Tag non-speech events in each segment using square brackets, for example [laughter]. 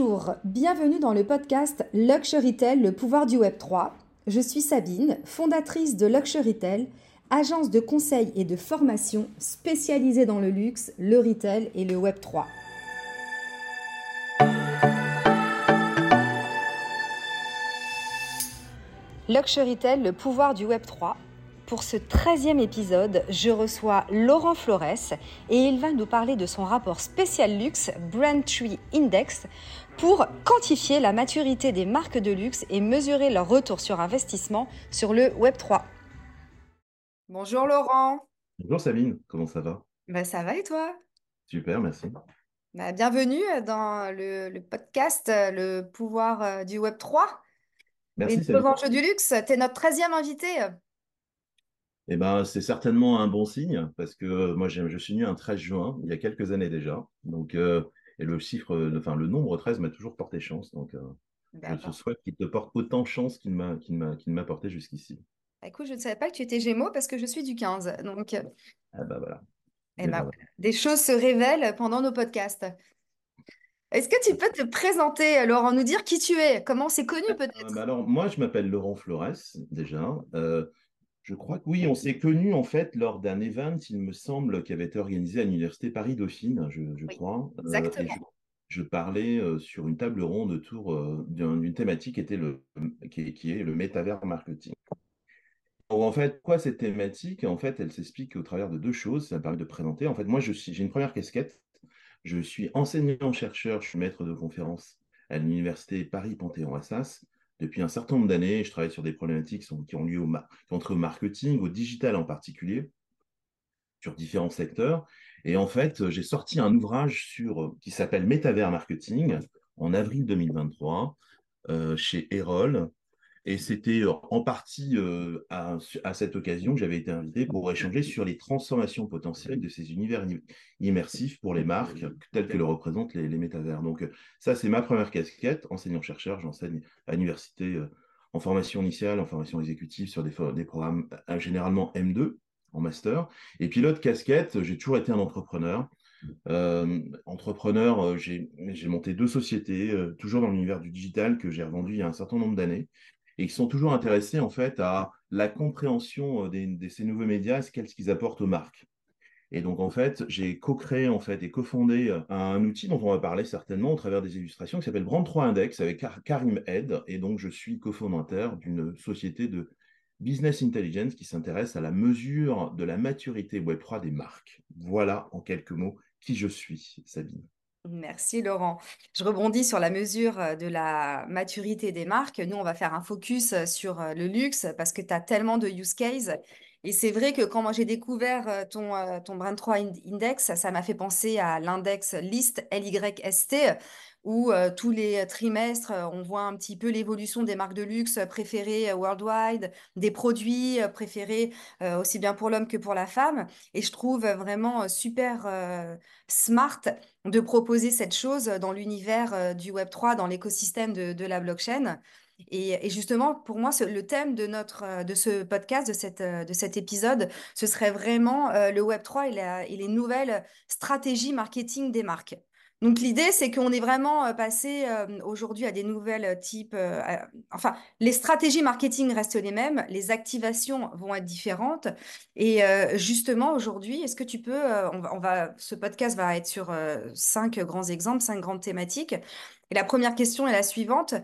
Bonjour, bienvenue dans le podcast Luxury Tell, le pouvoir du Web 3. Je suis Sabine, fondatrice de Luxury Tell, agence de conseil et de formation spécialisée dans le luxe, le retail et le Web 3. Luxury Tell, le pouvoir du Web 3 pour ce 13e épisode, je reçois Laurent Flores et il va nous parler de son rapport spécial luxe Brand Tree Index pour quantifier la maturité des marques de luxe et mesurer leur retour sur investissement sur le Web 3. Bonjour Laurent. Bonjour Sabine, comment ça va? Ben, Ça va et toi? Super, merci. Ben, bienvenue dans le, podcast Le pouvoir euh, du Web 3. Merci. Les enjeux du luxe, tu es notre 13e invité. Eh ben, c'est certainement un bon signe parce que moi, je suis né un 13 juin, il y a quelques années déjà. Donc, euh, et le chiffre, enfin, le nombre 13 m'a toujours porté chance. Donc, euh, je te souhaite qu'il te porte autant chance qu'il m'a m'a porté jusqu'ici. Bah, écoute, je ne savais pas que tu étais Gémeaux parce que je suis du 15. Donc, euh, ah bah voilà. Eh ben, des choses se révèlent pendant nos podcasts. Est-ce que tu peux te présenter, Laurent, nous dire qui tu es? Comment c'est connu peut-être? bah Alors, moi, je m'appelle Laurent Flores, déjà. Je crois que oui, on s'est connus en fait lors d'un event, il me semble, qui avait été organisé à l'Université Paris-Dauphine, je, crois. Euh, exactement. je, parlais euh, sur une table ronde autour euh, d'une thématique qui, était le, qui, est le métavers marketing. en fait, quoi cette thématique? En fait, elle s'explique au travers de deux choses. Ça me permet de présenter. En fait, moi, j'ai une première casquette. Je suis enseignant-chercheur, je suis maître de conférence à l'Université Paris-Panthéon-Assas depuis un certain nombre d'années. Je travaille sur des problématiques qui ont lieu au, au marketing, au digital en particulier, sur différents secteurs. Et en fait, j'ai sorti un ouvrage sur, qui s'appelle Métavers Marketing en avril 2023 euh, chez Erol. Et c'était euh, en partie euh, à, cette occasion que j'avais été invité pour échanger sur les transformations potentielles de ces univers immersifs pour les marques, tels que le représentent les, métavers. Donc ça, c'est ma première casquette, enseignant-chercheur. J'enseigne à l'université euh, en formation initiale, en formation exécutive sur des, des programmes généralement M2 en master. Et puis l'autre casquette, j'ai toujours été un entrepreneur. entrepreneur, j'ai monté deux sociétés, toujours dans l'univers du digital, que j'ai revendu il y a un certain nombre d'années et qui sont toujours intéressés en fait à la compréhension euh, de ces nouveaux médias, ce qu'ils apportent aux marques. Et donc, en fait, j'ai co-créé en fait et cofondé euh, un outil dont on va parler certainement au travers des illustrations qui s'appelle Brand 3 Index avec Karim Head. Et donc, je suis cofondateur d'une société de business intelligence qui s'intéresse à la mesure de la maturité Web3 des marques. Voilà en quelques mots qui je suis, Sabine. Merci Laurent. Je rebondis sur la mesure euh, de la maturité des marques. Nous, on va faire un focus euh, sur euh, le luxe parce que tu as tellement de use cases. Et c'est vrai que quand moi j'ai découvert ton, ton Brand 3 Index, ça m'a fait penser à l'index LIST, LYST, où tous les trimestres, on voit un petit peu l'évolution des marques de luxe préférées worldwide, des produits préférés aussi bien pour l'homme que pour la femme. Et je trouve vraiment super smart de proposer cette chose dans l'univers du Web3, dans l'écosystème de, la blockchain. Et, justement, pour moi, le thème de, notre, de ce podcast, de, cette, de cet épisode, ce serait vraiment le Web3 et, et les nouvelles stratégies marketing des marques. Donc l'idée, c'est qu'on est vraiment euh, passé euh, aujourd'hui à des nouvelles euh, types. enfin, les stratégies marketing restent les mêmes, les activations vont être différentes. Et justement, aujourd'hui, est-ce que tu peux, on va, ce podcast va être sur cinq grands exemples, cinq grandes thématiques. Et la première question est la suivante.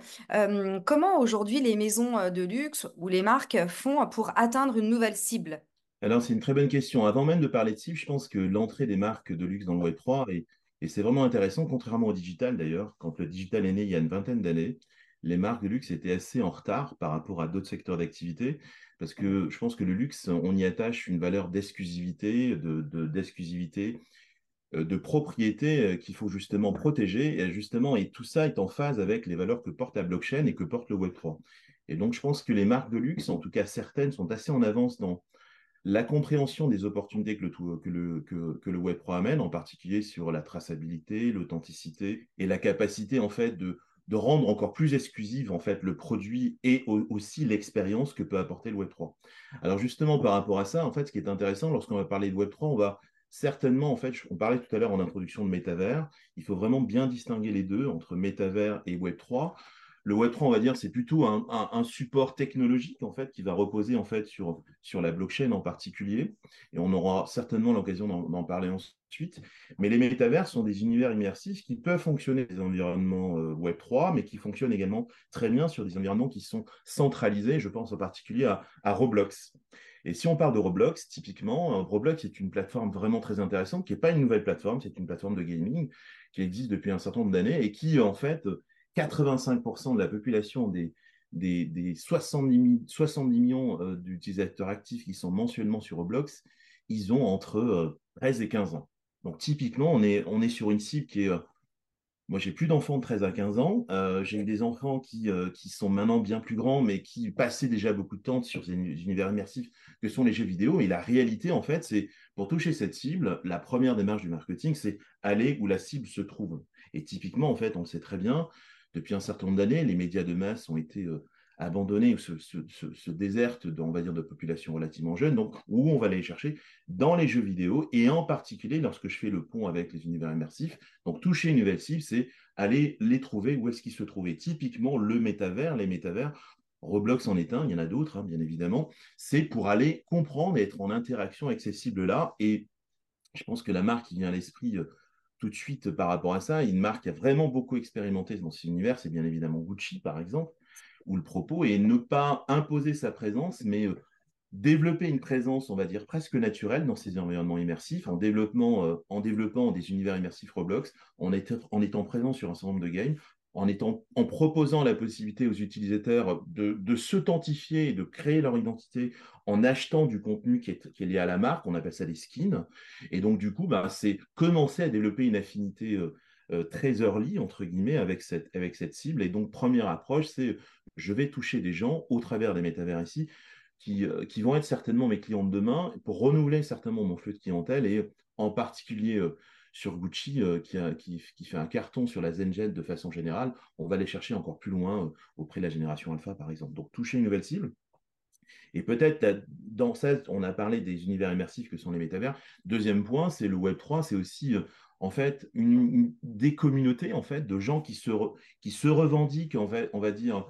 comment aujourd'hui les maisons de luxe ou les marques font pour atteindre une nouvelle cible? Alors, c'est une très bonne question. Avant même de parler de cible, je pense que l'entrée des marques de luxe dans le Web3 est et c'est vraiment intéressant, contrairement au digital d'ailleurs, quand le digital est né il y a une vingtaine d'années, les marques de luxe étaient assez en retard par rapport à d'autres secteurs d'activité, parce que je pense que le luxe, on y attache une valeur d'exclusivité, de, d'exclusivité, euh, de, propriété euh, qu'il faut justement protéger, et justement, et tout ça est en phase avec les valeurs que porte la blockchain et que porte le Web3. Et donc, je pense que les marques de luxe, en tout cas certaines, sont assez en avance dans la compréhension des opportunités que le, que le, que, le Web3 amène, en particulier sur la traçabilité, l'authenticité et la capacité en fait de, de rendre encore plus exclusive en fait le produit et aussi l'expérience que peut apporter le Web3. Alors justement par rapport à ça, en fait, ce qui est intéressant lorsqu'on va parler de Web3, on va certainement, en fait, on parlait tout à l'heure en introduction de métavers, il faut vraiment bien distinguer les deux entre métavers et Web3 le Web3, on va dire, c'est plutôt un, support technologique en fait qui va reposer en fait sur, sur la blockchain en particulier. Et on aura certainement l'occasion d'en parler ensuite. Mais les métavers sont des univers immersifs qui peuvent fonctionner sur des environnements euh, Web3, mais qui fonctionnent également très bien sur des environnements qui sont centralisés. Je pense en particulier à, à Roblox. Et si on parle de Roblox, typiquement, euh, Roblox est une plateforme vraiment très intéressante, qui n'est pas une nouvelle plateforme, c'est une plateforme de gaming qui existe depuis un certain nombre d'années et qui, en fait, 85% de la population des, des, 70, 70, millions euh, d'utilisateurs actifs qui sont mensuellement sur Roblox, ils ont entre 13 euh, et 15 ans. Donc typiquement, on est, on est sur une cible qui est... Euh, moi, j'ai plus d'enfants de 13 à 15 ans. j'ai eu des enfants qui, qui sont maintenant bien plus grands, mais qui passaient déjà beaucoup de temps sur ces univers immersifs que sont les jeux vidéo. Et la réalité, en fait, c'est pour toucher cette cible, la première démarche du marketing, c'est aller où la cible se trouve. Et typiquement, en fait, on le sait très bien, depuis un certain nombre d'années, les médias de masse ont été euh, abandonnés ou se, se, désertent, on de populations relativement jeunes. Donc, où on va aller chercher? Dans les jeux vidéo, et en particulier lorsque je fais le pont avec les univers immersifs. Donc, toucher une nouvelle cible, c'est aller les trouver où est-ce qu'ils se trouvaient? Typiquement, le métavers, les métavers, Roblox en est un, il y en a d'autres, hein, bien évidemment. C'est pour aller comprendre et être en interaction avec ces cibles-là. Et je pense que la marque qui vient à l'esprit euh, tout de suite par rapport à ça. Une marque a vraiment beaucoup expérimenté dans cet univers, c'est bien évidemment Gucci, par exemple, où le propos est ne pas imposer sa présence, mais euh, développer une présence, on va dire, presque naturelle dans ces environnements immersifs, en, euh, développant des univers immersifs Roblox, en étant présent sur un certain nombre de games, en, étant, en proposant la possibilité aux utilisateurs de, de s'authentifier et de créer leur identité en achetant du contenu qui est, lié à la marque, on appelle ça des skins. Et donc, du coup, bah, c'est commencer à développer une affinité euh, euh, très early, entre guillemets, avec cette, avec cette cible. Et donc, première approche, c'est je vais toucher des gens au travers des métavers ici, qui, euh, qui vont être certainement mes clients de demain, pour renouveler certainement mon flux de clientèle et en particulier sur Gucci euh, qui, fait un carton sur la Zenjet de façon générale, on va aller chercher encore plus loin euh, auprès de la génération alpha, par exemple. Donc, toucher une nouvelle cible. Et peut-être, dans ça, on a parlé des univers immersifs que sont les métavers. Deuxième point, c'est le Web 3, c'est aussi euh, en fait des communautés en fait de gens qui se, revendiquent, on va dire,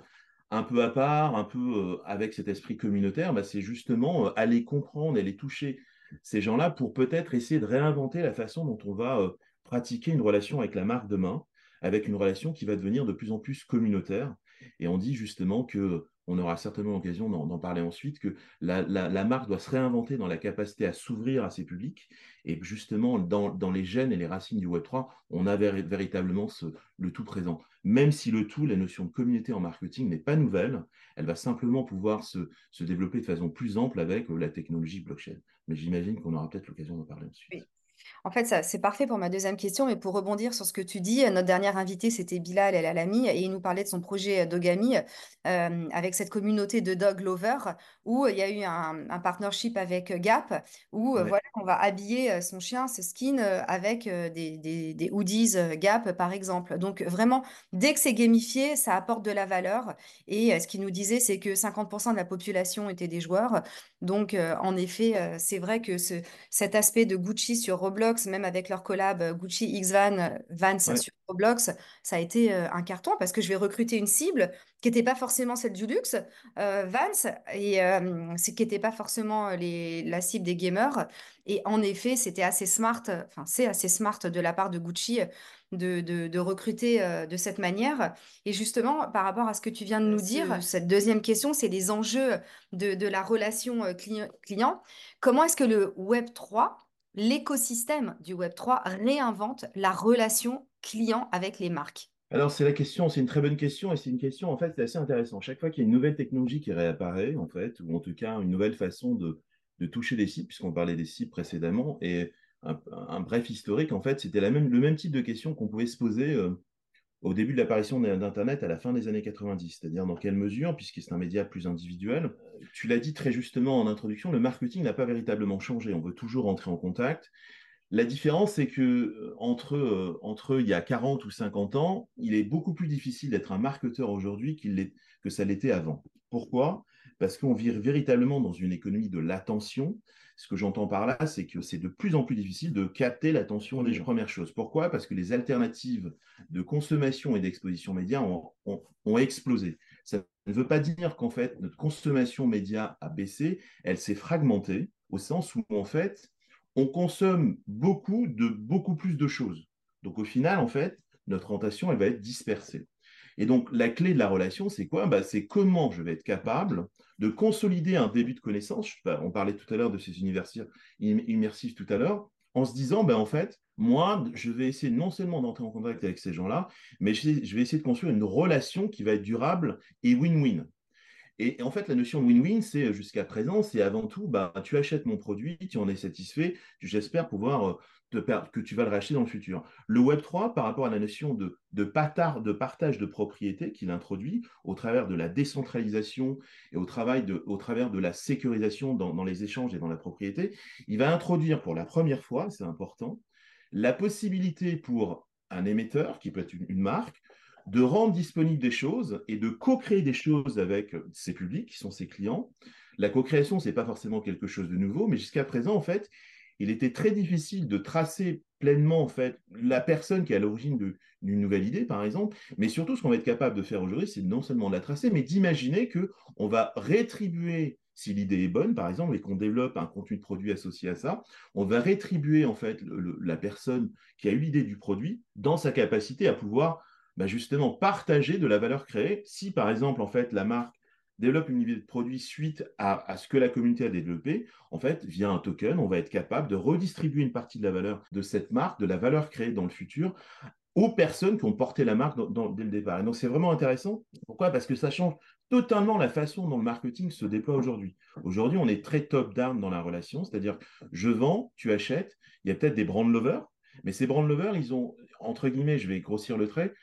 un peu à part, un peu avec cet esprit communautaire. Bah, c'est justement aller comprendre, aller toucher ces gens-là pour peut-être essayer de réinventer la façon dont on va euh, pratiquer une relation avec la marque demain, avec une relation qui va devenir de plus en plus communautaire. Et on dit justement que on aura certainement l'occasion d'en parler ensuite, que la, marque doit se réinventer dans la capacité à s'ouvrir à ses publics. Et justement, dans, les gènes et les racines du Web3, on a véritablement le tout présent. Même si le tout, la notion de communauté en marketing n'est pas nouvelle, elle va simplement pouvoir se, se développer de façon plus ample avec la technologie blockchain mais j'imagine qu'on aura peut-être l'occasion d'en parler ensuite. En fait, ça, c'est parfait pour ma deuxième question, mais pour rebondir sur ce que tu dis, notre dernière invité, c'était Bilal El Alami, et il nous parlait de son projet euh, Dogami euh, avec cette communauté de dog lovers, où il y a eu un, partnership avec Gap, où voilà, on va habiller euh, son chien, ce skin, avec des, des, des, hoodies Gap, par exemple. Donc vraiment, dès que c'est gamifié, ça apporte de la valeur. Et ce qu'il nous disait, c'est que 50% de la population étaient des joueurs. Donc, en effet, c'est vrai que ce, cet aspect de Gucci sur Roblox, même avec leur collab euh, Gucci X Van, euh, Vans sur Roblox, ça a été euh, un carton parce que je vais recruter une cible qui n'était pas forcément celle du luxe, Vans, et qui n'était pas forcément les, la cible des gamers. Et en effet, c'était assez smart, enfin, c'est assez smart de la part de Gucci de, de, recruter de cette manière. Et justement, par rapport à ce que tu viens de nous dire, cette deuxième question, c'est les enjeux de, de la relation client. Comment est-ce que le Web 3 l'écosystème du Web3 réinvente la relation client avec les marques alors, c'est la question, c'est une très bonne question et c'est une question, en fait, c'est assez intéressant. Chaque fois qu'il y a une nouvelle technologie qui réapparaît, en fait, ou en tout cas une nouvelle façon de, toucher des sites, puisqu'on parlait des sites précédemment, et un, bref historique, en fait, c'était le même type de question qu'on pouvait se poser euh, au début de l'apparition d'Internet à la fin des années 90, c'est-à-dire dans quelle mesure, puisque c'est un média plus individuel. Tu l'as dit très justement en introduction, le marketing n'a pas véritablement changé. On veut toujours entrer en contact. La différence, c'est que euh, entre, euh, entre il y a 40 ou 50 ans, il est beaucoup plus difficile d'être un marketeur aujourd'hui qu'il que ça l'était avant. Pourquoi? Parce qu'on vit véritablement dans une économie de l'attention. Ce que j'entends par là, c'est que c'est de plus en plus difficile de capter l'attention des premières choses. Pourquoi? Parce que les alternatives de consommation et d'exposition média ont, ont, explosé. Ça ne veut pas dire qu'en fait, notre consommation média a baissé, elle s'est fragmentée, au sens où, en fait, on consomme beaucoup de beaucoup plus de choses. Donc, au final, en fait, notre tentation, elle va être dispersée. Et donc, la clé de la relation, c'est quoi? Bah, C'est comment je vais être capable de consolider un début de connaissance. On parlait tout à l'heure de ces univers immersifs tout à l'heure, en se disant, bah, en fait, moi, je vais essayer non seulement d'entrer en contact avec ces gens-là, mais je vais essayer de construire une relation qui va être durable et win-win. Et, en fait, la notion win-win, c'est jusqu'à présent, c'est avant tout, bah, tu achètes mon produit, tu en es satisfait, j'espère pouvoir que tu vas le racheter dans le futur. Le Web 3, par rapport à la notion de, de, de partage de propriété qu'il introduit au travers de la décentralisation et au, travail de, au travers de la sécurisation dans, dans, les échanges et dans la propriété, il va introduire pour la première fois, c'est important, la possibilité pour un émetteur, qui peut être une, marque, de rendre disponibles des choses et de co-créer des choses avec ses publics, qui sont ses clients. La co-création, ce n'est pas forcément quelque chose de nouveau, mais jusqu'à présent, en fait, il était très difficile de tracer pleinement en fait la personne qui est à l'origine d'une nouvelle idée, par exemple. Mais surtout, ce qu'on va être capable de faire aujourd'hui, c'est non seulement de la tracer, mais d'imaginer que on va rétribuer si l'idée est bonne, par exemple, et qu'on développe un contenu de produit associé à ça, on va rétribuer en fait la personne qui a eu l'idée du produit dans sa capacité à pouvoir bah, justement partager de la valeur créée. Si par exemple en fait la marque développe une idée de produit suite à, ce que la communauté a développé, en fait, via un token, on va être capable de redistribuer une partie de la valeur de cette marque, de la valeur créée dans le futur, aux personnes qui ont porté la marque dès le départ. Et donc, c'est vraiment intéressant. Pourquoi? Parce que ça change totalement la façon dont le marketing se déploie aujourd'hui. Aujourd'hui, on est très top-down dans la relation, c'est-à-dire je vends, tu achètes, il y a peut-être des brand lovers, mais ces brand lovers, ils ont, entre guillemets, je vais grossir le trait,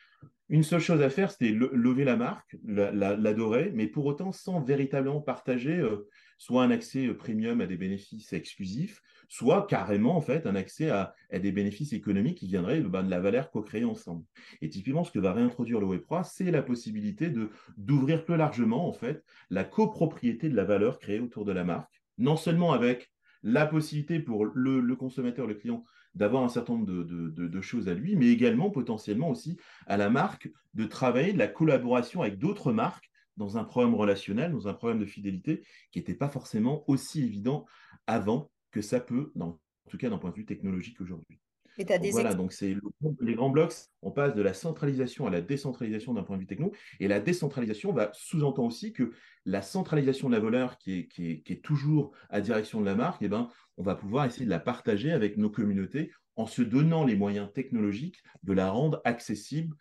une seule chose à faire, c'était lever la marque, l'adorer, mais pour autant sans véritablement partager euh, soit un accès euh, premium à des bénéfices exclusifs, soit carrément en fait un accès à, des bénéfices économiques qui viendraient bah, de la valeur co-créée ensemble. Et typiquement, ce que va réintroduire le Web3, c'est la possibilité d'ouvrir plus largement en fait la copropriété de la valeur créée autour de la marque, non seulement avec la possibilité pour le consommateur, le client, d'avoir un certain nombre de, choses à lui, mais également potentiellement aussi à la marque de travailler de la collaboration avec d'autres marques dans un programme relationnel, dans un programme de fidélité qui n'était pas forcément aussi évident avant que ça peut, en tout cas d'un point de vue technologique aujourd'hui. Et des voilà, donc c'est les grands blocs, on passe de la centralisation à la décentralisation d'un point de vue techno, et la décentralisation va sous-entend aussi que la centralisation de la valeur qui est, qui est, toujours à direction de la marque, eh ben, on va pouvoir essayer de la partager avec nos communautés en se donnant les moyens technologiques de la rendre accessible,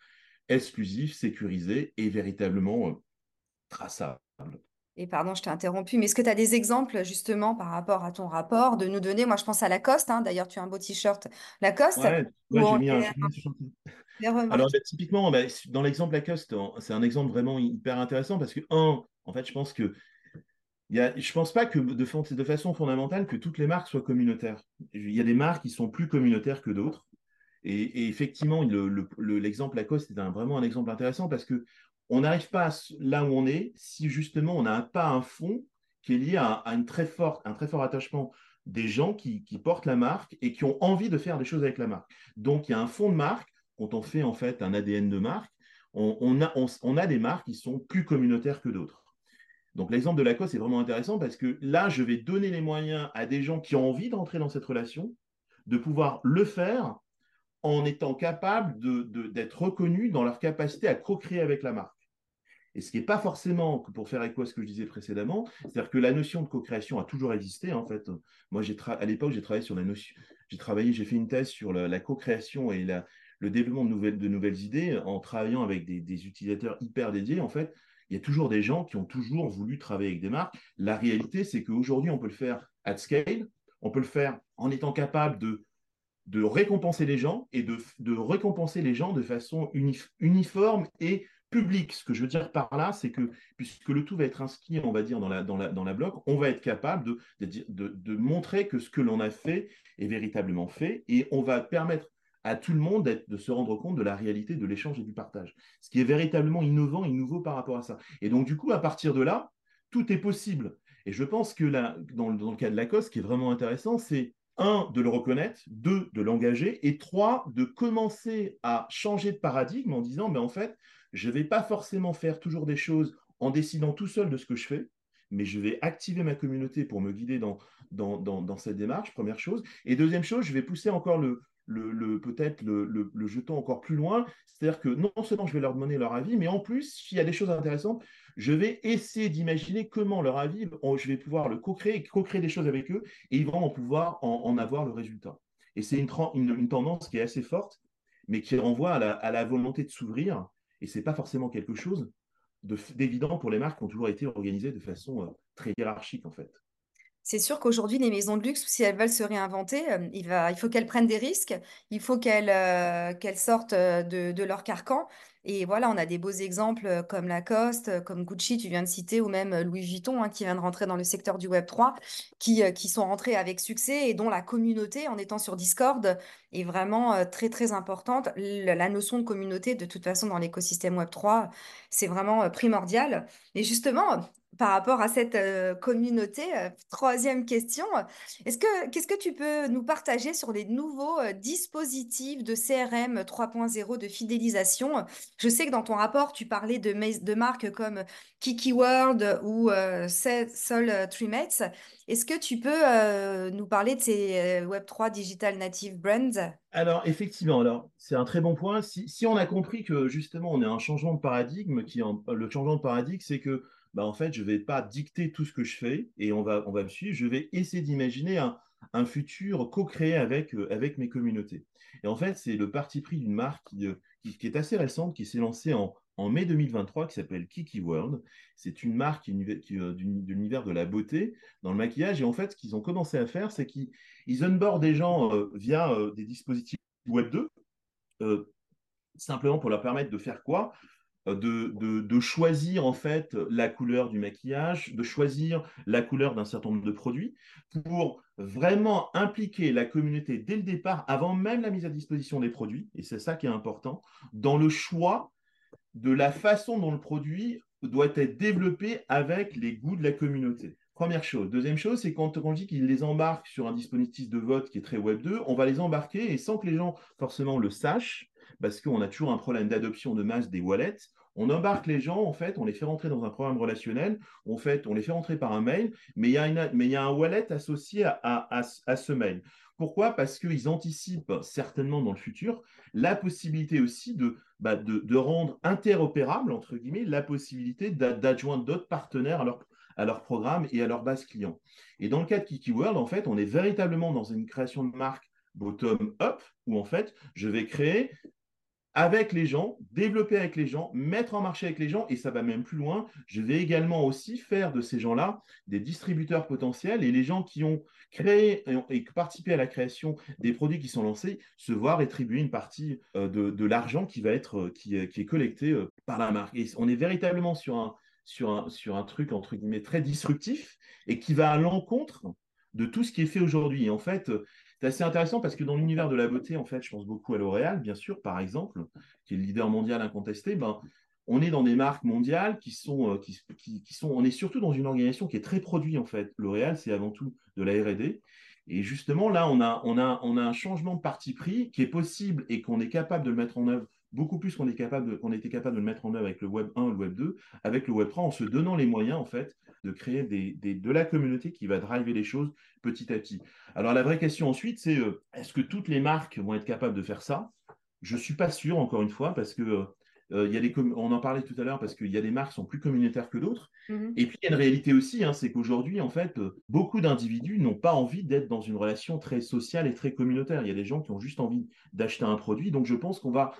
exclusive, sécurisée et véritablement euh, traçable. Et pardon, je t'ai interrompu, mais est-ce que tu as des exemples justement par rapport à ton rapport de nous donner? Moi, je pense à Lacoste. Hein, D'ailleurs, tu as un beau t-shirt Lacoste. Ouais, j'ai mis un, Alors, bah, typiquement, bah, dans l'exemple Lacoste, c'est un exemple vraiment hyper intéressant parce que, un, en fait, je pense que je ne pense pas que de, de, façon fondamentale que toutes les marques soient communautaires. Il y a des marques qui sont plus communautaires que d'autres. Et, effectivement, l'exemple Lacoste est vraiment un exemple intéressant parce que on n'arrive pas là où on est si justement on n'a pas un fond qui est lié à, une très un très fort attachement des gens qui, portent la marque et qui ont envie de faire des choses avec la marque. Donc il y a un fond de marque, quand on fait en fait un ADN de marque, on, a, on a des marques qui sont plus communautaires que d'autres. Donc l'exemple de Lacoste est vraiment intéressant parce que là, je vais donner les moyens à des gens qui ont envie d'entrer dans cette relation, de pouvoir le faire en étant capable d'être reconnus dans leur capacité à co-créer avec la marque. Et ce qui n'est pas forcément, pour faire écho à ce que je disais précédemment, c'est-à-dire que la notion de co-création a toujours existé. En fait, moi, à l'époque, j'ai travaillé sur la notion, j'ai travaillé, j'ai fait une thèse sur la, co-création et le développement de nouvelles, idées en travaillant avec des, utilisateurs hyper dédiés. En fait, il y a toujours des gens qui ont toujours voulu travailler avec des marques. La réalité, c'est qu'aujourd'hui, on peut le faire at scale, on peut le faire en étant capable de, récompenser les gens et de, de récompenser les gens de façon uniforme et publique. Ce que je veux dire par là, c'est que puisque le tout va être inscrit, on va dire, dans la, dans la, dans bloc, on va être capable de, montrer que ce que l'on a fait est véritablement fait et on va permettre à tout le monde de se rendre compte de la réalité de l'échange et du partage. Ce qui est véritablement innovant et nouveau par rapport à ça. Et donc, du coup, à partir de là, tout est possible. Et je pense que là, dans, dans le cas de Lacoste, ce qui est vraiment intéressant, c'est un, de le reconnaître, deux, de l'engager, et trois, de commencer à changer de paradigme en disant, mais en fait, je ne vais pas forcément faire toujours des choses en décidant tout seul de ce que je fais, mais je vais activer ma communauté pour me guider dans, cette démarche, première chose. Et deuxième chose, je vais pousser encore le, le, peut-être le, le, jeton encore plus loin. C'est-à-dire que non seulement je vais leur demander leur avis, mais en plus, s'il y a des choses intéressantes, je vais essayer d'imaginer comment leur avis, je vais pouvoir le co-créer, co-créer des choses avec eux, et ils vont pouvoir en, avoir le résultat. Et c'est une, tendance qui est assez forte, mais qui renvoie à la, volonté de s'ouvrir. Et ce n'est pas forcément quelque chose d'évident pour les marques qui ont toujours été organisées de façon euh, très hiérarchique, en fait. C'est sûr qu'aujourd'hui, les maisons de luxe, si elles veulent se réinventer, euh, il faut qu'elles prennent des risques, il faut qu'elles euh, sortent de, de leur carcan. Et voilà, on a des beaux exemples comme Lacoste, comme Gucci, tu viens de citer, ou même Louis Vuitton, hein, qui vient de rentrer dans le secteur du Web 3, qui, qui sont rentrés avec succès et dont la communauté, en étant sur Discord, est vraiment très, très importante. La notion de communauté, de toute façon, dans l'écosystème Web 3, c'est vraiment primordial. Et justement, par rapport à cette euh, communauté. Euh, troisième question, est-ce que qu'est-ce que tu peux nous partager sur les nouveaux euh, dispositifs de CRM 3.0 de fidélisation? Je sais que dans ton rapport, tu parlais de, de marques comme Kiki World ou Sol Trimates. Est-ce que tu peux nous parler de ces Web3 Digital Native Brands? Alors, effectivement, alors c'est un très bon point. Si, si, on a compris que justement on a un changement de paradigme, qui le changement de paradigme, c'est que bah, en fait, je ne vais pas dicter tout ce que je fais et on va, on va me suivre. Je vais essayer d'imaginer un, un, futur co-créé avec, euh, avec mes communautés. Et en fait, c'est le parti pris d'une marque qui, euh, qui, est assez récente, qui s'est lancée en, en mai 2023, qui s'appelle Kiki World. C'est une marque qui, euh, de l'univers de la beauté dans le maquillage. Et en fait, ce qu'ils ont commencé à faire, c'est qu'ils ils onboardent des gens via des dispositifs Web 2, simplement pour leur permettre de faire quoi? Euh, de, choisir en fait la couleur du maquillage, de choisir la couleur d'un certain nombre de produits pour vraiment impliquer la communauté dès le départ, avant même la mise à disposition des produits, et c'est ça qui est important, dans le choix de la façon dont le produit doit être développé avec les goûts de la communauté. Première chose. Deuxième chose, c'est quand on dit qu'ils les embarquent sur un dispositif de vote qui est très Web 2, on va les embarquer et sans que les gens forcément le sachent, parce qu'on a toujours un problème d'adoption de masse des wallets. On embarque les gens, en fait, on les fait rentrer dans un programme relationnel, fait, on les fait rentrer par un mail, mais il y a, y a un wallet associé à, à, à, ce mail. Pourquoi? Parce qu'ils anticipent certainement dans le futur la possibilité aussi de, bah, de, de, rendre interopérable, entre guillemets, la possibilité d'adjoindre d'autres partenaires à leur, à leur programme et à leur base client. Et dans le cas de Kiki World, en fait, on est véritablement dans une création de marque bottom-up, où en fait, je vais créer avec les gens, développer avec les gens, mettre en marché avec les gens, et ça va même plus loin. Je vais également aussi faire de ces gens-là des distributeurs potentiels, et les gens qui ont créé et participé à la création des produits qui sont lancés se voir rétribuer une partie euh, de, l'argent qui va être euh, qui, qui, est collecté euh, par la marque. Et on est véritablement sur un, sur un, sur un truc entre guillemets très disruptif et qui va à l'encontre de tout ce qui est fait aujourd'hui. En fait, c'est assez intéressant parce que dans l'univers de la beauté, en fait, je pense beaucoup à L'Oréal, bien sûr, par exemple, qui est le leader mondial incontesté. Ben, on est dans des marques mondiales qui sont, euh, qui, sont, on est surtout dans une organisation qui est très produit en fait. L'Oréal, c'est avant tout de la R&D. Et justement, là, on a, on, a, on a un changement de parti pris qui est possible et qu'on est capable de le mettre en œuvre beaucoup plus qu'on est capable qu'on était capable de le mettre en œuvre avec le Web 1 le Web 2, avec le Web 3, en se donnant les moyens, en fait, de créer des, de la communauté qui va driver les choses petit à petit. Alors, la vraie question ensuite, c'est euh, est-ce que toutes les marques vont être capables de faire ça? Je ne suis pas sûr, encore une fois, parce que euh, euh, il y a des on en parlait tout à l'heure parce qu'il y a des marques qui sont plus communautaires que d'autres. Mm-hmm. Et puis il y a une réalité aussi, hein, c'est qu'aujourd'hui, en fait, beaucoup d'individus n'ont pas envie d'être dans une relation très sociale et très communautaire. Il y a des gens qui ont juste envie d'acheter un produit. Donc je pense qu'on va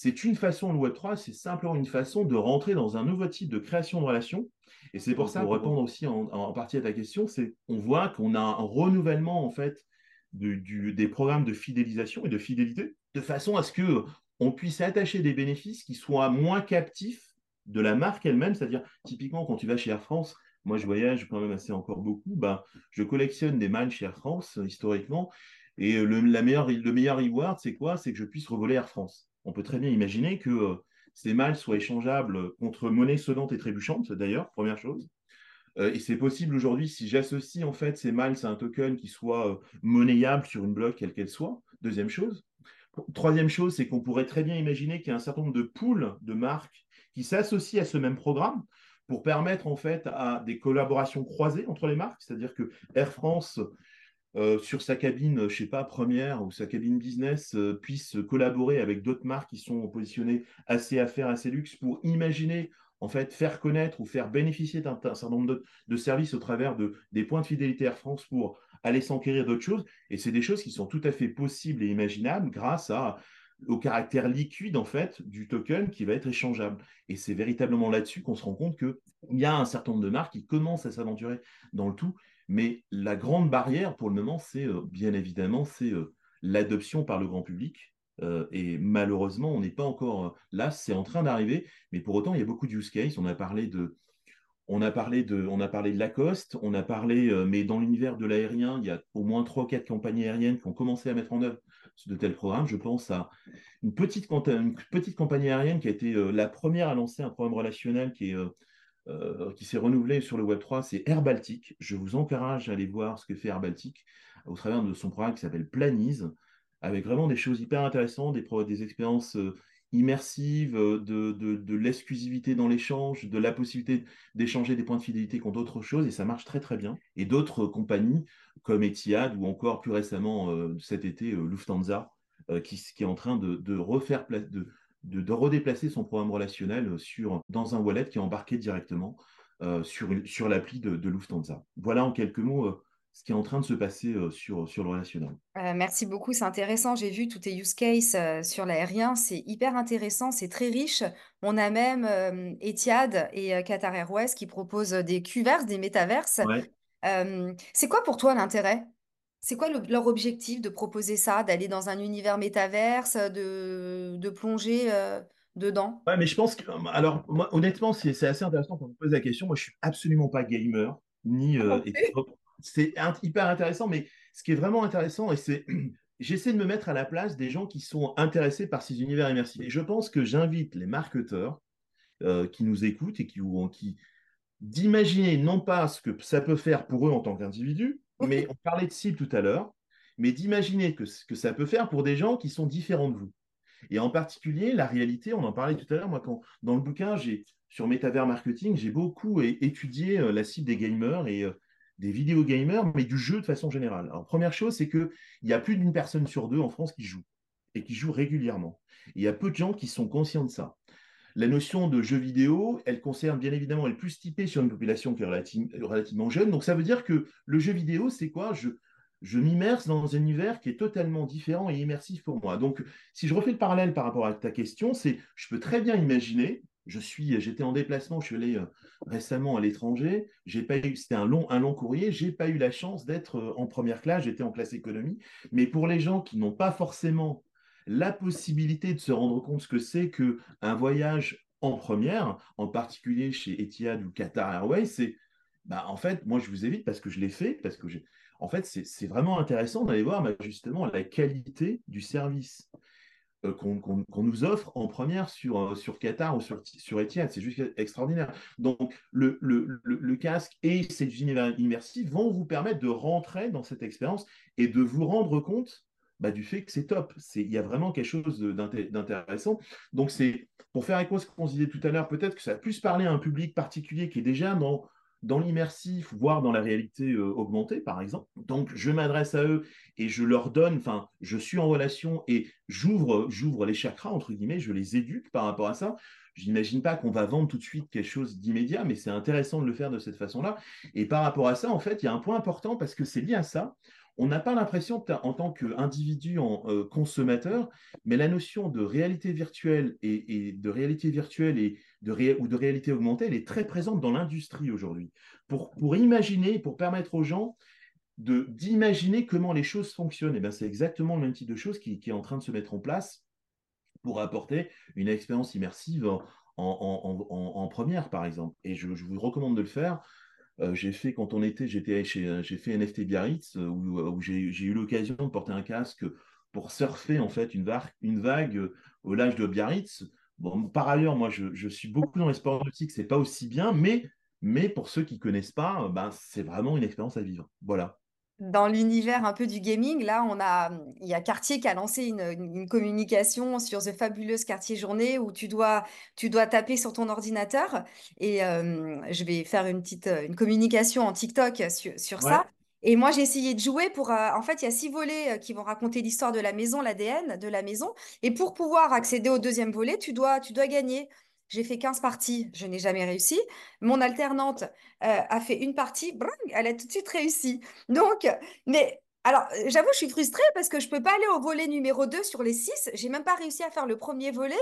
c'est une façon, le Web3, c'est simplement une façon de rentrer dans un nouveau type de création de relations. Et c'est pour ça, pour répondre aussi en, partie à ta question, c'est on voit qu'on a un renouvellement en fait des programmes de fidélisation et de fidélité, de façon à ce que on puisse attacher des bénéfices qui soient moins captifs de la marque elle-même. C'est-à-dire, typiquement, quand tu vas chez Air France, moi je voyage quand même assez encore beaucoup, bah, je collectionne des miles chez Air France historiquement. Et le, la meilleure, le meilleur reward, c'est quoi? C'est que je puisse revoler Air France on peut très bien imaginer que euh, ces mâles soient échangeables contre monnaie sonnante et trébuchante, d'ailleurs, première chose. Euh, et c'est possible aujourd'hui si j'associe en fait ces miles à un token qui soit euh, monnayable sur une bloc quelle qu'elle soit. Deuxième chose. Troisième chose, c'est qu'on pourrait très bien imaginer qu'il y a un certain nombre de pools de marques qui s'associent à ce même programme pour permettre en fait à des collaborations croisées entre les marques, c'est-à-dire que Air France euh, sur sa cabine, je sais pas, première ou sa cabine business, euh, puisse collaborer avec d'autres marques qui sont positionnées assez affaires, assez luxe pour imaginer, en fait, faire connaître ou faire bénéficier d'un certain nombre de, services au travers de, des points de fidélité Air France pour aller s'enquérir d'autres choses. Et c'est des choses qui sont tout à fait possibles et imaginables grâce au caractère liquide, en fait, du token qui va être échangeable. Et c'est véritablement là-dessus qu'on se rend compte qu'il y a un certain nombre de marques qui commencent à s'aventurer dans le tout mais la grande barrière pour le moment, c'est euh, bien évidemment c'est euh, l'adoption par le grand public. Euh, et malheureusement, on n'est pas encore là. C'est en train d'arriver, mais pour autant, il y a beaucoup de use cases. On a parlé de, on a parlé de, on a parlé de Lacoste, on a parlé, mais dans l'univers de l'aérien, il y a au moins trois quatre compagnies aériennes qui ont commencé à mettre en œuvre de tels programmes. Je pense à une petite, une petite compagnie aérienne qui a été la première à lancer un programme relationnel qui est euh, qui s'est renouvelé sur le Web3, c'est Air Baltic. Je vous encourage à aller voir ce que fait Air Baltic au travers de son programme qui s'appelle Planise, avec vraiment des choses hyper intéressantes, des, expériences euh, immersives, euh, de, de, l'exclusivité dans l'échange, de la possibilité d'échanger des points de fidélité contre d'autres choses, et ça marche très très bien. Et d'autres compagnies comme Etihad ou encore plus récemment cet été Lufthansa, qui, est en train de, de refaire place, de, de, redéplacer son programme relationnel sur, dans un wallet qui est embarqué directement euh, sur, sur l'appli de, de, Lufthansa. Voilà en quelques mots euh, ce qui est en train de se passer euh, sur, sur le relationnel. merci beaucoup, c'est intéressant. J'ai vu tous tes use cases sur l'aérien, c'est hyper intéressant, c'est très riche. On a même Etihad et Qatar Airways qui proposent des cuverses, des métaverses. c'est quoi pour toi l'intérêt? C'est quoi leur objectif de proposer ça, d'aller dans un univers métaverse, de, de plonger euh, dedans? Ouais, mais je pense que, alors, moi, honnêtement, c'est c'est assez intéressant quand on me pose la question. Moi, je suis absolument pas gamer, ni. euh, et- c'est hyper intéressant, mais ce qui est vraiment intéressant, et c'est. [clears throat] J'essaie de me mettre à la place des gens qui sont intéressés par ces univers immersifs. Et je pense que j'invite les marketeurs euh, qui nous écoutent et qui, ou, qui d'imaginer non pas ce que ça peut faire pour eux en tant qu'individus, mais on parlait de cible tout à l'heure, mais d'imaginer que, que ça peut faire pour des gens qui sont différents de vous. Et en particulier, la réalité, on en parlait tout à l'heure, moi, dans le bouquin, j'ai sur Metaverse Marketing, j'ai beaucoup étudié euh, la cible des gamers et euh, des vidéo gamers, mais du jeu de façon générale. Alors, première chose, c'est qu'il y a plus d'une personne sur deux en France qui joue, et qui joue régulièrement. il y a peu de gens qui sont conscients de ça. La notion de jeu vidéo, elle concerne bien évidemment, elle est plus typée sur une population qui est relativement jeune. Donc ça veut dire que le jeu vidéo, c'est quoi? Je, je m'immerse dans un univers qui est totalement différent et immersif pour moi. Donc, si je refais le parallèle par rapport à ta question, c'est je peux très bien imaginer. Je suis, j'étais en déplacement, je suis allé euh, récemment à l'étranger. J'ai pas c'était un long, un long courrier. J'ai pas eu la chance d'être euh, en première classe. J'étais en classe économie. Mais pour les gens qui n'ont pas forcément la possibilité de se rendre compte ce que c'est qu'un voyage en première, en particulier chez Etihad ou Qatar Airways, c'est bah, en fait, moi je vous évite parce que je l'ai fait, parce que j'ai. En fait, c'est vraiment intéressant d'aller voir bah, justement la qualité du service euh, qu'on nous offre en première sur, euh, sur Qatar ou sur, Etihad. C'est juste extraordinaire. Donc, le, le, le, casque et ces univers immersifs vont vous permettre de rentrer dans cette expérience et de vous rendre compte bah, du fait que c'est top. Il y a vraiment quelque chose d'intéressant. Donc, c'est pour faire écho à ce qu'on disait tout à l'heure, peut-être que ça a plus parlé à un public particulier qui est déjà dans, dans l'immersif, voire dans la réalité euh, augmentée, par exemple. Donc, je m'adresse à eux et je leur donne, enfin, je suis en relation et j'ouvre, j'ouvre les chakras, entre guillemets, je les éduque par rapport à ça. Je n'imagine pas qu'on va vendre tout de suite quelque chose d'immédiat, mais c'est intéressant de le faire de cette façon-là. Et par rapport à ça, en fait, il y a un point important parce que c'est lié à ça on n'a pas l'impression en tant qu'individu en euh, consommateur, mais la notion de réalité virtuelle et, de réalité virtuelle et de ou de réalité augmentée, elle est très présente dans l'industrie aujourd'hui. Pour, imaginer, pour permettre aux gens d'imaginer comment les choses fonctionnent, eh c'est exactement le même type de choses qui, est en train de se mettre en place pour apporter une expérience immersive en, première, par exemple. Et je vous recommande de le faire euh, j'ai fait quand on était, j'étais chez, euh, j'ai fait NFT Biarritz euh, où, j'ai eu l'occasion de porter un casque pour surfer en fait une, vague, au large de Biarritz. Bon, par ailleurs, moi, je, suis beaucoup dans les sports nautiques, c'est pas aussi bien, mais Mais pour ceux qui connaissent pas, ben, c'est vraiment une expérience à vivre. Voilà dans l'univers un peu du gaming, là, on a, il y a Cartier qui a lancé une, une, communication sur The Fabuleuse Cartier Journée où tu dois, tu dois taper sur ton ordinateur et euh, je vais faire une petite une communication en TikTok sur, sur ça. Et moi, j'ai essayé de jouer pour. Euh, en fait, il y a six volets euh, qui vont raconter l'histoire de la maison, l'ADN de la maison. Et pour pouvoir accéder au deuxième volet, tu dois, tu dois gagner. J'ai fait 15 parties, je n'ai jamais réussi. Mon alternante euh, a fait une partie, elle a tout de suite réussi. Donc, mais alors, j'avoue, je suis frustrée parce que je ne peux pas aller au volet numéro 2 sur les 6. J'ai même pas réussi à faire le premier volet.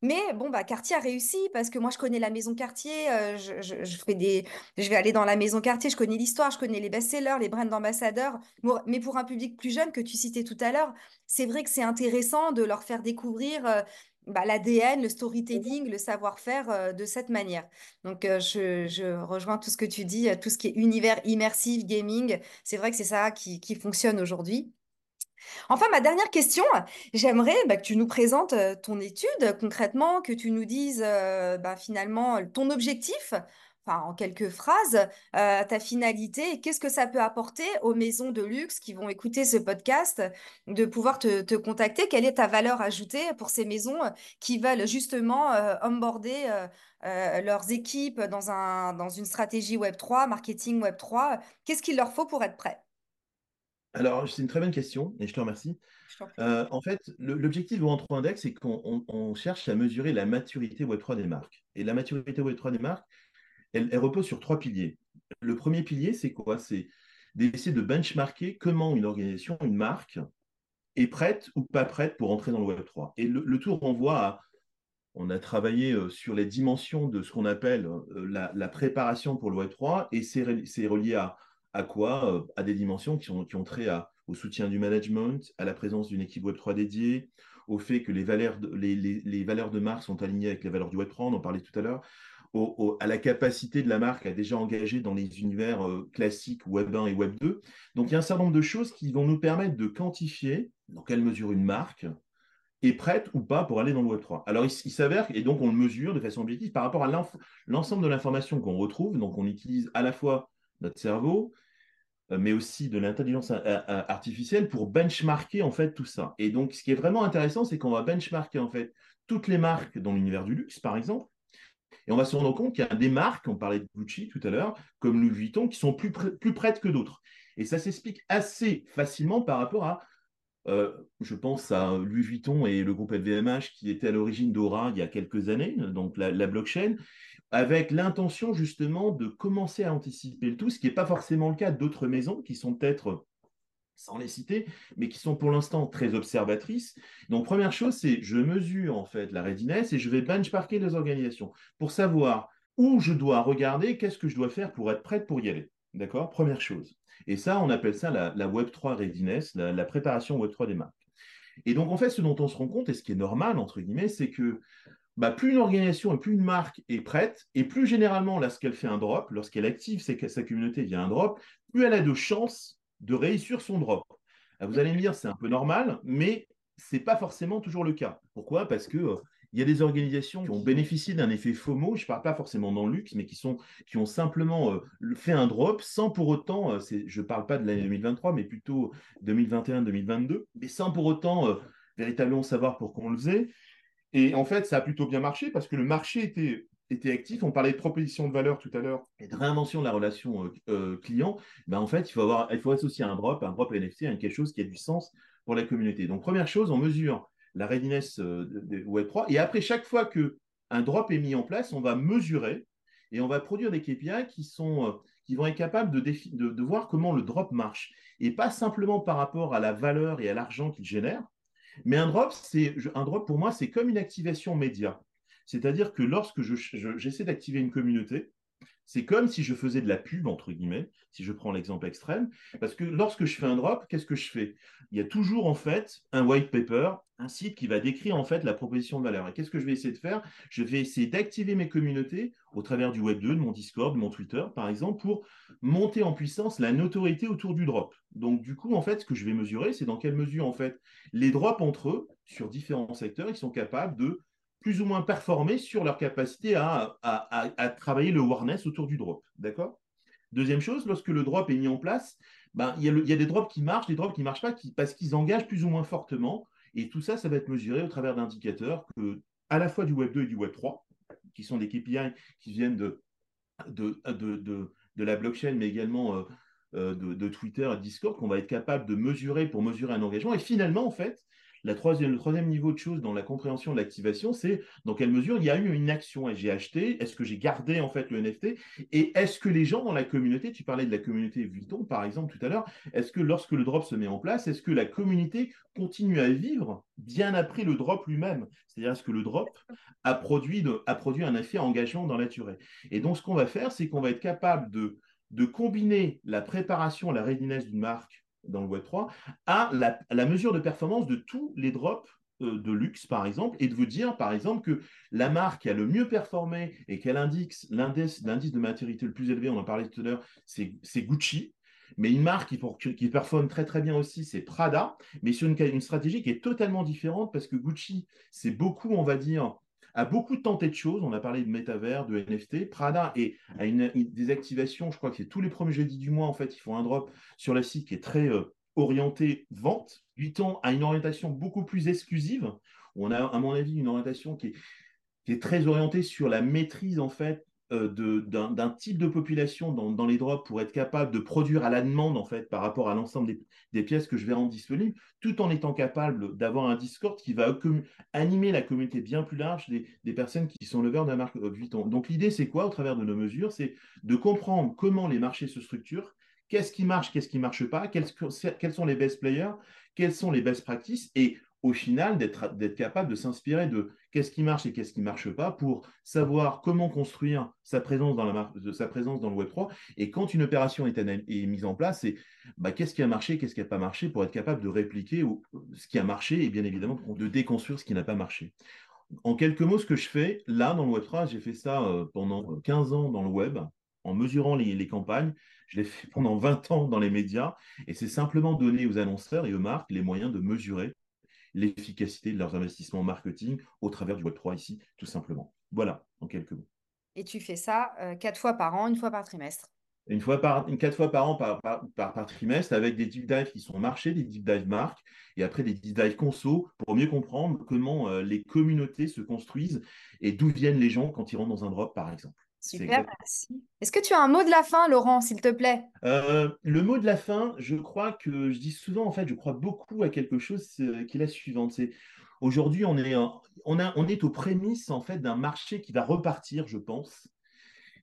Mais bon, bah, Cartier a réussi parce que moi, je connais la maison Cartier. Euh, je, je, fais des... je vais aller dans la maison Cartier. Je connais l'histoire, je connais les best-sellers, les brands d'ambassadeurs. Mais pour un public plus jeune que tu citais tout à l'heure, c'est vrai que c'est intéressant de leur faire découvrir euh, bah, l'ADN, le storytelling, le savoir-faire euh, de cette manière. Donc, euh, je, rejoins tout ce que tu dis, euh, tout ce qui est univers immersif, gaming. C'est vrai que c'est ça qui, fonctionne aujourd'hui. Enfin, ma dernière question, j'aimerais bah, que tu nous présentes ton étude concrètement, que tu nous dises bah, finalement ton objectif en quelques phrases, euh, ta finalité et qu'est-ce que ça peut apporter aux maisons de luxe qui vont écouter ce podcast, de pouvoir te, contacter? Quelle est ta valeur ajoutée pour ces maisons qui veulent justement euh, onboarder euh, leurs équipes dans, un, dans une stratégie Web3, marketing Web3 Qu'est-ce qu'il leur faut pour être prêts? Alors, c'est une très bonne question et je te remercie. en fait, l'objectif de Web3 Index, c'est qu'on cherche à mesurer la maturité Web3 des marques. Et la maturité Web3 des marques, elle, repose sur trois piliers. Le premier pilier, c'est quoi? C'est d'essayer de benchmarker comment une organisation, une marque, est prête ou pas prête pour entrer dans le Web3. Et le, tout renvoie à, on a travaillé euh, sur les dimensions de ce qu'on appelle euh, la, préparation pour le Web3, et c'est relié à, quoi? Euh, À des dimensions qui, ont trait au soutien du management, à la présence d'une équipe Web3 dédiée, au fait que les valeurs, de, les valeurs de marque sont alignées avec les valeurs du Web3, on en parlait tout à l'heure, à la capacité de la marque à déjà engager dans les univers euh, classiques Web 1 et Web 2. Donc il y a un certain nombre de choses qui vont nous permettre de quantifier dans quelle mesure une marque est prête ou pas pour aller dans le Web 3. Alors il, s'avère, et donc on le mesure de façon objective par rapport à l'ensemble de l'information qu'on retrouve. Donc on utilise à la fois notre cerveau, euh, mais aussi de l'intelligence artificielle pour benchmarker en fait tout ça. Et donc ce qui est vraiment intéressant, c'est qu'on va benchmarker en fait toutes les marques dans l'univers du luxe, par exemple, et on va se rendre compte qu'il y a des marques, on parlait de Gucci tout à l'heure, comme Louis Vuitton, qui sont plus, prêtes que d'autres. Et ça s'explique assez facilement par rapport à, euh, je pense à Louis Vuitton et le groupe LVMH qui était à l'origine d'Aura il y a quelques années, donc la, la blockchain, avec l'intention justement de commencer à anticiper le tout, ce qui n'est pas forcément le cas d'autres maisons qui sont peut-être sans les citer, mais qui sont pour l'instant très observatrices. Donc, première chose, c'est je mesure en fait la readiness et je vais benchmarker les organisations pour savoir où je dois regarder, qu'est-ce que je dois faire pour être prête pour y aller. D'accord? Première chose. Et ça, on appelle ça la, Web3 readiness, la, préparation Web3 des marques. Et donc, en fait, ce dont on se rend compte, et ce qui est normal, entre guillemets, c'est que bah, plus une organisation et plus une marque est prête, et plus généralement, lorsqu'elle fait un drop, lorsqu'elle active sa communauté via un drop, plus elle a de chances de réussir son drop. Ah, vous allez me dire, c'est un peu normal, mais ce n'est pas forcément toujours le cas. Pourquoi? Parce que euh, y a des organisations qui ont bénéficié d'un effet FOMO, je ne parle pas forcément dans le luxe, mais qui, sont, qui ont simplement euh, fait un drop sans pour autant, euh, je ne parle pas de l'année 2023, mais plutôt 2021-2022, mais sans pour autant véritablement savoir pourquoi on le faisait. Et en fait, ça a plutôt bien marché parce que le marché était était actif. On parlait de proposition de valeur tout à l'heure et de réinvention de la relation euh, euh, client. Ben, en fait, il faut, associer un drop, un drop NFT à quelque chose qui a du sens pour la communauté. Donc, première chose, on mesure la readiness euh, de, Web3. Et après, chaque fois qu'un drop est mis en place, on va mesurer et on va produire des KPI qui, vont être capables de, voir comment le drop marche. Et pas simplement par rapport à la valeur et à l'argent qu'il génère, mais un drop, un drop pour moi, c'est comme une activation média. C'est-à-dire que lorsque j'essaie d'activer une communauté, c'est comme si je faisais de la pub, entre guillemets, si je prends l'exemple extrême, parce que lorsque je fais un drop, qu'est-ce que je fais? Il y a toujours en fait un white paper, un site qui va décrire en fait la proposition de valeur. Et qu'est-ce que je vais essayer de faire? Je vais essayer d'activer mes communautés au travers du Web 2, de mon Discord, de mon Twitter, par exemple, pour monter en puissance la notoriété autour du drop. Donc du coup, en fait, ce que je vais mesurer, c'est dans quelle mesure en fait les drops entre eux, sur différents secteurs, ils sont capables de plus ou moins performer sur leur capacité à, à, travailler le awareness autour du drop. D'accord? Deuxième chose, lorsque le drop est mis en place, ben, il, y a il, y a des drops qui marchent, des drops qui ne marchent pas qui, parce qu'ils engagent plus ou moins fortement. Et tout ça, ça va être mesuré au travers d'indicateurs que, à la fois du Web 2 et du Web 3, qui sont des KPI qui viennent de, de, de, de, la blockchain, mais également euh, euh, de, Twitter et Discord, qu'on va être capable de mesurer pour mesurer un engagement. Et finalement, en fait, troisième, le troisième niveau de choses dans la compréhension de l'activation, c'est dans quelle mesure il y a eu une action. J'ai acheté, est-ce que j'ai gardé en fait le NFT Et est-ce que les gens dans la communauté, tu parlais de la communauté Vuitton par exemple tout à l'heure, est-ce que lorsque le drop se met en place, est-ce que la communauté continue à vivre bien après le drop lui-même? C'est-à-dire est-ce que le drop a produit, un effet engagement dans la durée? Et donc ce qu'on va faire, c'est qu'on va être capable de, de combiner la préparation, la readiness d'une marque dans le Web3 à la, mesure de performance de tous les drops euh, de luxe, par exemple, et de vous dire, par exemple, que la marque qui a le mieux performé et qu'elle indique l'indice de maturité le plus élevé, on en parlait tout à l'heure, c'est Gucci. Mais une marque qui, performe très très bien aussi, c'est Prada, mais sur une, une, stratégie qui est totalement différente parce que Gucci, c'est beaucoup, on va dire, a beaucoup tenté de choses. On a parlé de métavers, de NFT. Prada et a une, des activations, je crois que c'est tous les premiers jeudis du mois, en fait, ils font un drop sur le site qui est très euh, orienté vente. Vuitton a une orientation beaucoup plus exclusive. On a, à mon avis, une orientation qui est, qui est très orientée sur la maîtrise, en fait, d'un type de population dans, les drops pour être capable de produire à la demande en fait par rapport à l'ensemble des, pièces que je vais rendre disponibles, tout en étant capable d'avoir un Discord qui va animer la communauté bien plus large des, personnes qui sont leveurs de la marque Vuitton. Donc l'idée c'est quoi au travers de nos mesures? C'est de comprendre comment les marchés se structurent, qu'est-ce qui marche, qu'est-ce qui ne marche pas, quels, quels, sont les best players, quels sont les best practices et au final d'être capable de s'inspirer de qu'est-ce qui marche et qu'est-ce qui ne marche pas pour savoir comment construire sa présence dans, dans le Web3. Et quand une opération est, mise en place, c'est bah, qu'est-ce qui a marché, qu'est-ce qui n'a pas marché pour être capable de répliquer ce qui a marché et bien évidemment de déconstruire ce qui n'a pas marché. En quelques mots, ce que je fais là dans le Web3, j'ai fait ça euh, pendant 15 ans dans le web en mesurant les campagnes. Je l'ai fait [laughs] pendant 20 ans dans les médias et c'est simplement donner aux annonceurs et aux marques les moyens de mesurer l'efficacité de leurs investissements marketing au travers du Web3 ici, tout simplement. Voilà, en quelques mots. Et tu fais ça euh, quatre fois par an, une fois par trimestre? Une fois par, une, quatre fois par an par, par, trimestre avec des deep dives qui sont marchés, des deep dives marques et après des deep dives conso pour mieux comprendre comment euh, les communautés se construisent et d'où viennent les gens quand ils rentrent dans un drop par exemple. Super, merci. Est-ce que tu as un mot de la fin, Laurent, s'il te plaît? Euh, Le mot de la fin, je crois que je dis souvent, en fait, je crois beaucoup à quelque chose euh, qui est la suivante. C'est aujourd'hui, on est, on, a, on est aux prémices en fait d'un marché qui va repartir, je pense.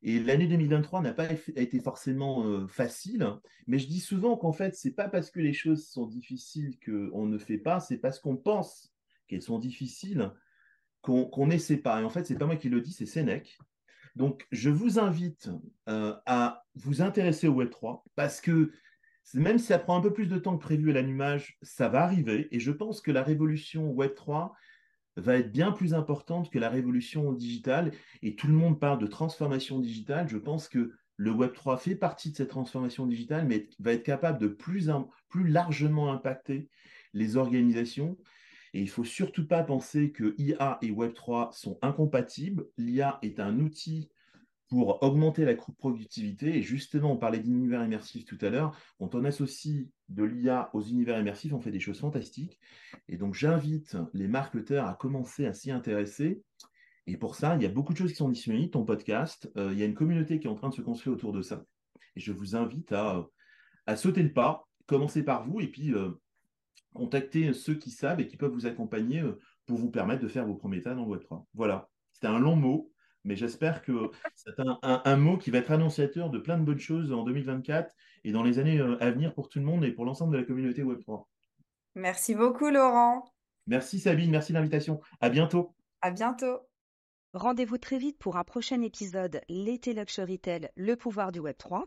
Et l'année 2023 n'a pas été forcément euh, facile, mais je dis souvent qu'en fait, c'est pas parce que les choses sont difficiles qu'on ne fait pas, c'est parce qu'on pense qu'elles sont difficiles qu'on n'essaie pas. Et en fait, c'est pas moi qui le dis, c'est Sénèque. Donc, je vous invite euh, à vous intéresser au Web3 parce que même si ça prend un peu plus de temps que prévu à l'animage, ça va arriver. Et je pense que la révolution Web3 va être bien plus importante que la révolution digitale. Et tout le monde parle de transformation digitale. Je pense que le Web3 fait partie de cette transformation digitale, mais va être capable de plus largement impacter les organisations et il ne faut surtout pas penser que IA et Web3 sont incompatibles. L'IA est un outil pour augmenter la productivité. Et justement, on parlait d'univers immersif tout à l'heure. Quand on associe de l'IA aux univers immersifs, on fait des choses fantastiques. Et donc, j'invite les marketeurs à commencer à s'y intéresser. Et pour ça, il y a beaucoup de choses qui sont disponibles. Ton podcast, euh, il y a une communauté qui est en train de se construire autour de ça. Et je vous invite à, à sauter le pas, commencer par vous, et puis euh, contactez ceux qui savent et qui peuvent vous accompagner euh, pour vous permettre de faire vos premiers tas dans Web3. Voilà, c'était un long mot, mais j'espère que c'est un, mot qui va être annonciateur de plein de bonnes choses en 2024 et dans les années euh, à venir pour tout le monde et pour l'ensemble de la communauté Web3. Merci beaucoup, Laurent. Merci, Sabine. Merci de l'invitation. À bientôt. À bientôt. Rendez-vous très vite pour un prochain épisode L'été Luxury Tell, le pouvoir du Web3.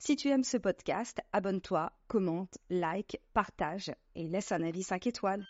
Si tu aimes ce podcast, abonne-toi, commente, like, partage et laisse un avis 5 étoiles.